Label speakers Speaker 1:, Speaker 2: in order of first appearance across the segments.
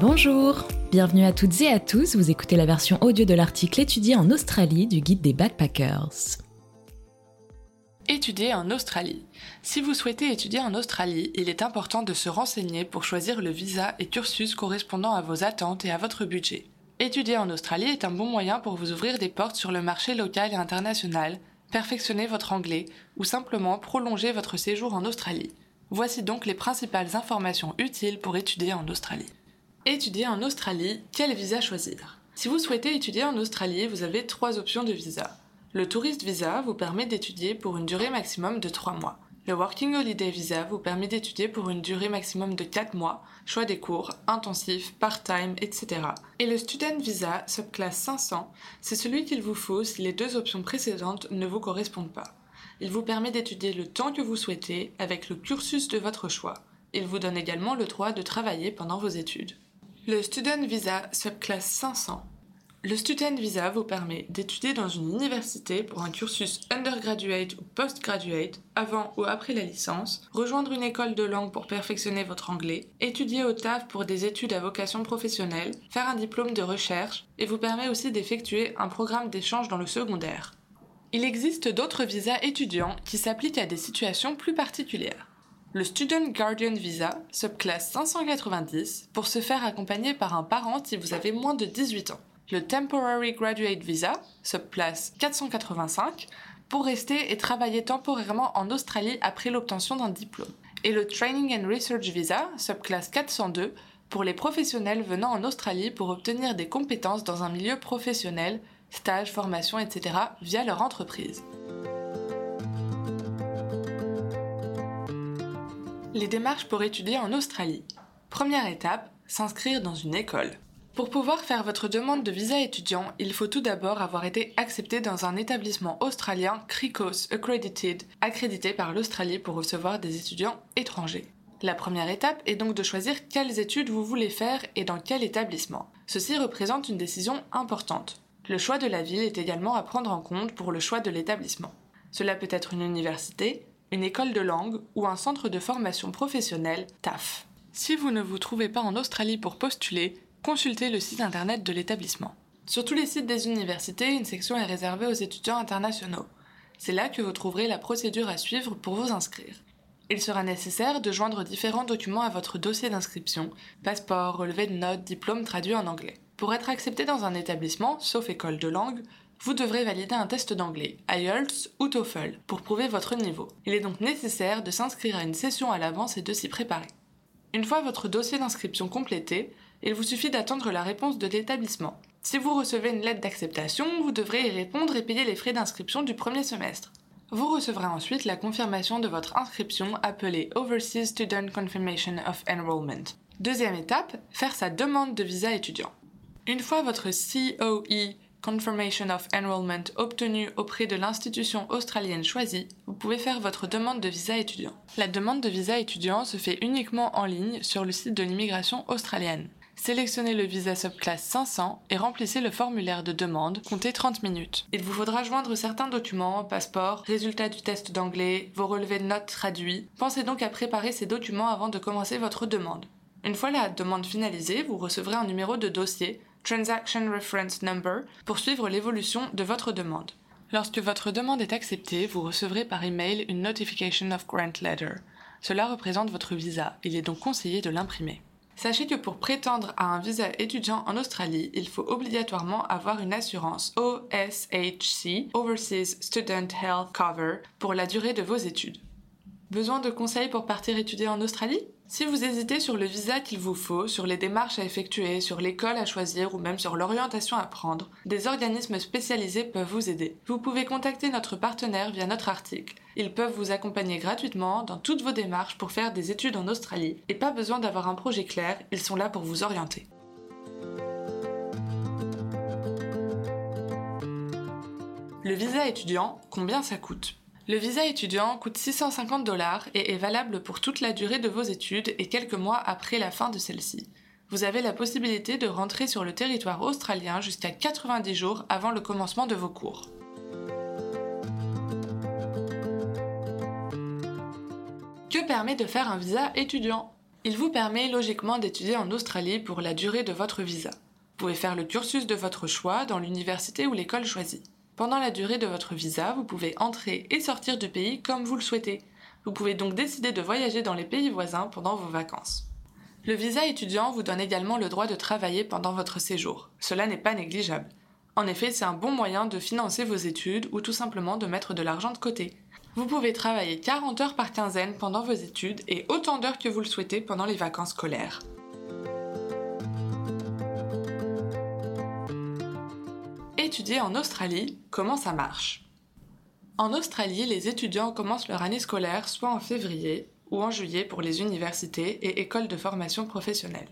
Speaker 1: Bonjour, bienvenue à toutes et à tous, vous écoutez la version audio de l'article étudié en Australie du guide des backpackers.
Speaker 2: Étudier en Australie. Si vous souhaitez étudier en Australie, il est important de se renseigner pour choisir le visa et cursus correspondant à vos attentes et à votre budget. Étudier en Australie est un bon moyen pour vous ouvrir des portes sur le marché local et international, perfectionner votre anglais ou simplement prolonger votre séjour en Australie. Voici donc les principales informations utiles pour étudier en Australie. Étudier en Australie, quel visa choisir? Si vous souhaitez étudier en Australie, vous avez trois options de visa. Le Tourist Visa vous permet d'étudier pour une durée maximum de 3 mois. Le Working Holiday Visa vous permet d'étudier pour une durée maximum de 4 mois, choix des cours, intensifs, part-time, etc. Et le Student Visa, subclasse 500, c'est celui qu'il vous faut si les deux options précédentes ne vous correspondent pas. Il vous permet d'étudier le temps que vous souhaitez avec le cursus de votre choix. Il vous donne également le droit de travailler pendant vos études. Le Student Visa subclasse 500. Le Student Visa vous permet d'étudier dans une université pour un cursus undergraduate ou postgraduate avant ou après la licence, rejoindre une école de langue pour perfectionner votre anglais, étudier au TAF pour des études à vocation professionnelle, faire un diplôme de recherche et vous permet aussi d'effectuer un programme d'échange dans le secondaire. Il existe d'autres visas étudiants qui s'appliquent à des situations plus particulières le Student Guardian Visa, subclasse 590, pour se faire accompagner par un parent si vous avez moins de 18 ans. Le Temporary Graduate Visa, subclasse 485, pour rester et travailler temporairement en Australie après l'obtention d'un diplôme. Et le Training and Research Visa, subclasse 402, pour les professionnels venant en Australie pour obtenir des compétences dans un milieu professionnel, stage, formation, etc., via leur entreprise. Les démarches pour étudier en Australie. Première étape, s'inscrire dans une école. Pour pouvoir faire votre demande de visa étudiant, il faut tout d'abord avoir été accepté dans un établissement australien CRICOS Accredited, accrédité par l'Australie pour recevoir des étudiants étrangers. La première étape est donc de choisir quelles études vous voulez faire et dans quel établissement. Ceci représente une décision importante. Le choix de la ville est également à prendre en compte pour le choix de l'établissement. Cela peut être une université, une école de langue ou un centre de formation professionnelle, TAF. Si vous ne vous trouvez pas en Australie pour postuler, consultez le site internet de l'établissement. Sur tous les sites des universités, une section est réservée aux étudiants internationaux. C'est là que vous trouverez la procédure à suivre pour vous inscrire. Il sera nécessaire de joindre différents documents à votre dossier d'inscription, passeport, relevé de notes, diplôme traduit en anglais. Pour être accepté dans un établissement, sauf école de langue, vous devrez valider un test d'anglais, IELTS ou TOEFL, pour prouver votre niveau. Il est donc nécessaire de s'inscrire à une session à l'avance et de s'y préparer. Une fois votre dossier d'inscription complété, il vous suffit d'attendre la réponse de l'établissement. Si vous recevez une lettre d'acceptation, vous devrez y répondre et payer les frais d'inscription du premier semestre. Vous recevrez ensuite la confirmation de votre inscription appelée Overseas Student Confirmation of Enrollment. Deuxième étape, faire sa demande de visa étudiant. Une fois votre COE Confirmation of Enrollment obtenu auprès de l'institution australienne choisie, vous pouvez faire votre demande de visa étudiant. La demande de visa étudiant se fait uniquement en ligne sur le site de l'immigration australienne. Sélectionnez le visa subclasse 500 et remplissez le formulaire de demande, comptez 30 minutes. Il vous faudra joindre certains documents, passeport, résultats du test d'anglais, vos relevés de notes traduits. Pensez donc à préparer ces documents avant de commencer votre demande. Une fois la demande finalisée, vous recevrez un numéro de dossier Transaction Reference Number pour suivre l'évolution de votre demande. Lorsque votre demande est acceptée, vous recevrez par email une Notification of Grant Letter. Cela représente votre visa, il est donc conseillé de l'imprimer. Sachez que pour prétendre à un visa étudiant en Australie, il faut obligatoirement avoir une assurance OSHC, Overseas Student Health Cover, pour la durée de vos études. Besoin de conseils pour partir étudier en Australie? Si vous hésitez sur le visa qu'il vous faut, sur les démarches à effectuer, sur l'école à choisir ou même sur l'orientation à prendre, des organismes spécialisés peuvent vous aider. Vous pouvez contacter notre partenaire via notre article. Ils peuvent vous accompagner gratuitement dans toutes vos démarches pour faire des études en Australie et pas besoin d'avoir un projet clair, ils sont là pour vous orienter. Le visa étudiant, combien ça coûte? Le visa étudiant coûte 650 dollars et est valable pour toute la durée de vos études et quelques mois après la fin de celle-ci. Vous avez la possibilité de rentrer sur le territoire australien jusqu'à 90 jours avant le commencement de vos cours. Que permet de faire un visa étudiant? Il vous permet logiquement d'étudier en Australie pour la durée de votre visa. Vous pouvez faire le cursus de votre choix dans l'université ou l'école choisie. Pendant la durée de votre visa, vous pouvez entrer et sortir du pays comme vous le souhaitez. Vous pouvez donc décider de voyager dans les pays voisins pendant vos vacances. Le visa étudiant vous donne également le droit de travailler pendant votre séjour. Cela n'est pas négligeable. En effet, c'est un bon moyen de financer vos études ou tout simplement de mettre de l'argent de côté. Vous pouvez travailler 40 heures par quinzaine pendant vos études et autant d'heures que vous le souhaitez pendant les vacances scolaires. Étudier en Australie, comment ça marche? En Australie, les étudiants commencent leur année scolaire soit en février ou en juillet pour les universités et écoles de formation professionnelle.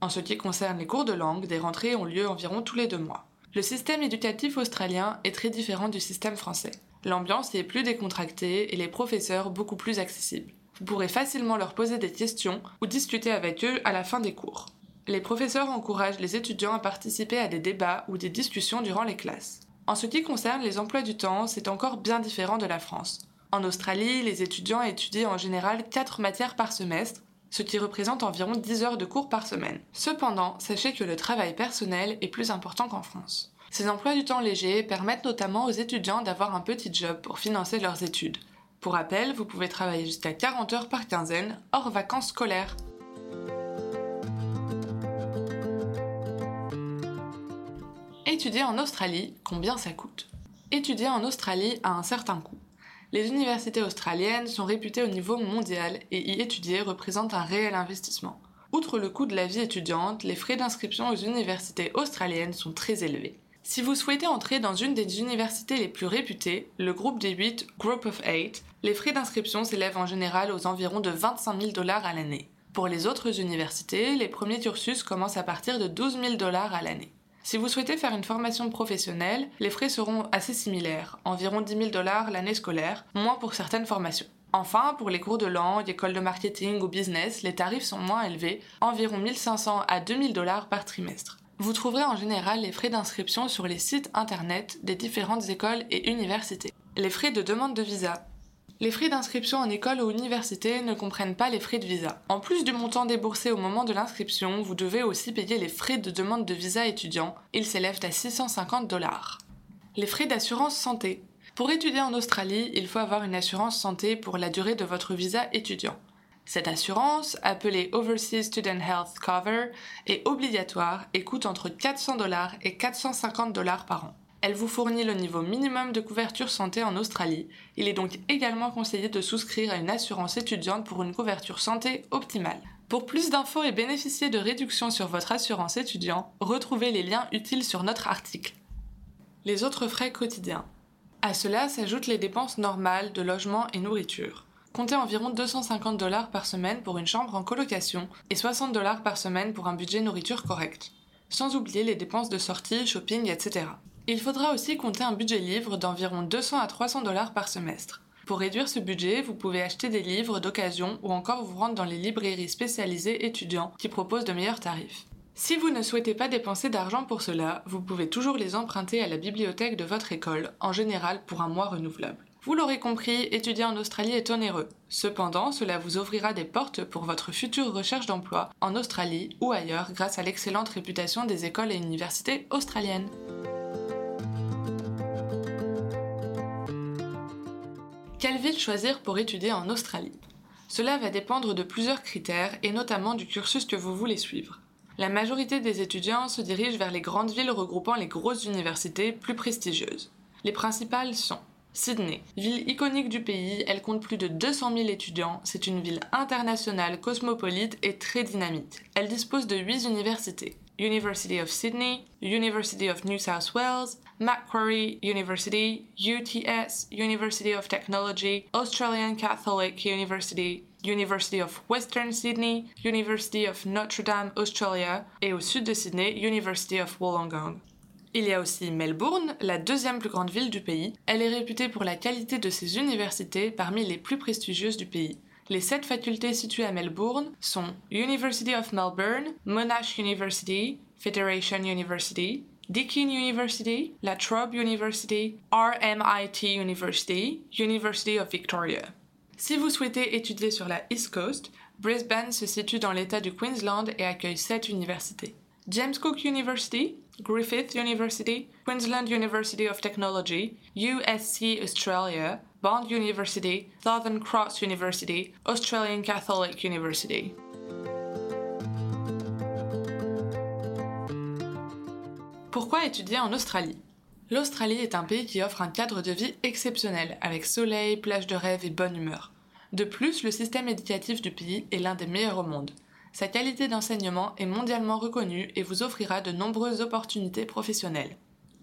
Speaker 2: En ce qui concerne les cours de langue, des rentrées ont lieu environ tous les deux mois. Le système éducatif australien est très différent du système français. L'ambiance est plus décontractée et les professeurs beaucoup plus accessibles. Vous pourrez facilement leur poser des questions ou discuter avec eux à la fin des cours. Les professeurs encouragent les étudiants à participer à des débats ou des discussions durant les classes. En ce qui concerne les emplois du temps, c'est encore bien différent de la France. En Australie, les étudiants étudient en général 4 matières par semestre, ce qui représente environ 10 heures de cours par semaine. Cependant, sachez que le travail personnel est plus important qu'en France. Ces emplois du temps légers permettent notamment aux étudiants d'avoir un petit job pour financer leurs études. Pour rappel, vous pouvez travailler jusqu'à 40 heures par quinzaine, hors vacances scolaires. Étudier en Australie, combien ça coûte Étudier en Australie a un certain coût. Les universités australiennes sont réputées au niveau mondial et y étudier représente un réel investissement. Outre le coût de la vie étudiante, les frais d'inscription aux universités australiennes sont très élevés. Si vous souhaitez entrer dans une des universités les plus réputées, le groupe des 8, Group of 8, les frais d'inscription s'élèvent en général aux environs de 25 000 dollars à l'année. Pour les autres universités, les premiers cursus commencent à partir de 12 000 dollars à l'année. Si vous souhaitez faire une formation professionnelle, les frais seront assez similaires, environ 10 000 dollars l'année scolaire, moins pour certaines formations. Enfin, pour les cours de langue, école de marketing ou business, les tarifs sont moins élevés, environ 1500 à 2000 dollars par trimestre. Vous trouverez en général les frais d'inscription sur les sites internet des différentes écoles et universités. Les frais de demande de visa. Les frais d'inscription en école ou université ne comprennent pas les frais de visa. En plus du montant déboursé au moment de l'inscription, vous devez aussi payer les frais de demande de visa étudiant. Ils s'élèvent à 650 dollars. Les frais d'assurance santé. Pour étudier en Australie, il faut avoir une assurance santé pour la durée de votre visa étudiant. Cette assurance, appelée Overseas Student Health Cover, est obligatoire et coûte entre 400 dollars et 450 dollars par an. Elle vous fournit le niveau minimum de couverture santé en Australie. Il est donc également conseillé de souscrire à une assurance étudiante pour une couverture santé optimale. Pour plus d'infos et bénéficier de réductions sur votre assurance étudiant, retrouvez les liens utiles sur notre article. Les autres frais quotidiens. À cela s'ajoutent les dépenses normales de logement et nourriture. Comptez environ 250 dollars par semaine pour une chambre en colocation et 60 dollars par semaine pour un budget nourriture correct. Sans oublier les dépenses de sortie, shopping, etc. Il faudra aussi compter un budget livre d'environ 200 à 300 dollars par semestre. Pour réduire ce budget, vous pouvez acheter des livres d'occasion ou encore vous rendre dans les librairies spécialisées étudiants qui proposent de meilleurs tarifs. Si vous ne souhaitez pas dépenser d'argent pour cela, vous pouvez toujours les emprunter à la bibliothèque de votre école, en général pour un mois renouvelable. Vous l'aurez compris, étudier en Australie est onéreux. Cependant, cela vous ouvrira des portes pour votre future recherche d'emploi en Australie ou ailleurs grâce à l'excellente réputation des écoles et universités australiennes. Quelle ville choisir pour étudier en Australie? Cela va dépendre de plusieurs critères et notamment du cursus que vous voulez suivre. La majorité des étudiants se dirigent vers les grandes villes regroupant les grosses universités plus prestigieuses. Les principales sont Sydney, ville iconique du pays, elle compte plus de 200 000 étudiants, c'est une ville internationale, cosmopolite et très dynamique. Elle dispose de 8 universités. University of Sydney, University of New South Wales, Macquarie University, UTS, University of Technology, Australian Catholic University, University of Western Sydney, University of Notre Dame, Australia, et au sud de Sydney, University of Wollongong. Il y a aussi Melbourne, la deuxième plus grande ville du pays. Elle est réputée pour la qualité de ses universités parmi les plus prestigieuses du pays. Les sept facultés situées à Melbourne sont University of Melbourne, Monash University, Federation University, Deakin University, La Trobe University, RMIT University, University of Victoria. Si vous souhaitez étudier sur la East Coast, Brisbane se situe dans l'État du Queensland et accueille sept universités. James Cook University, Griffith University, Queensland University of Technology, USC Australia, Bond University, Southern Cross University, Australian Catholic University. Pourquoi étudier en Australie? L'Australie est un pays qui offre un cadre de vie exceptionnel, avec soleil, plage de rêve et bonne humeur. De plus, le système éducatif du pays est l'un des meilleurs au monde. Sa qualité d'enseignement est mondialement reconnue et vous offrira de nombreuses opportunités professionnelles.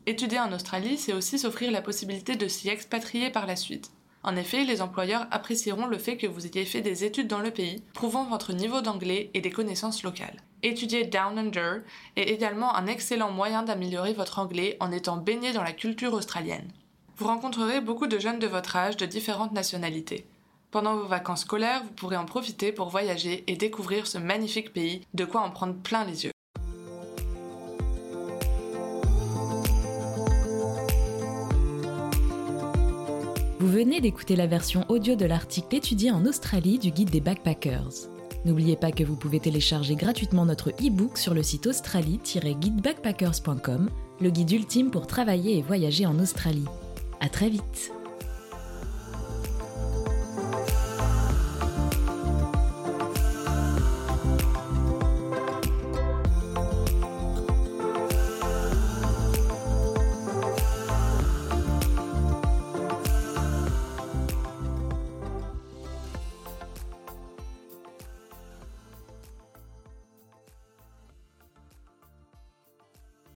Speaker 2: Étudier en Australie, c'est aussi s'offrir la possibilité de s'y expatrier par la suite. En effet, les employeurs apprécieront le fait que vous ayez fait des études dans le pays, prouvant votre niveau d'anglais et des connaissances locales. Étudier Down Under est également un excellent moyen d'améliorer votre anglais en étant baigné dans la culture australienne. Vous rencontrerez beaucoup de jeunes de votre âge de différentes nationalités. Pendant vos vacances scolaires, vous pourrez en profiter pour voyager et découvrir ce magnifique pays, de quoi en prendre plein les yeux.
Speaker 1: Vous venez d'écouter la version audio de l'article étudié en Australie du guide des backpackers. N'oubliez pas que vous pouvez télécharger gratuitement notre e-book sur le site australie-guidebackpackers.com, le guide ultime pour travailler et voyager en Australie. À très vite!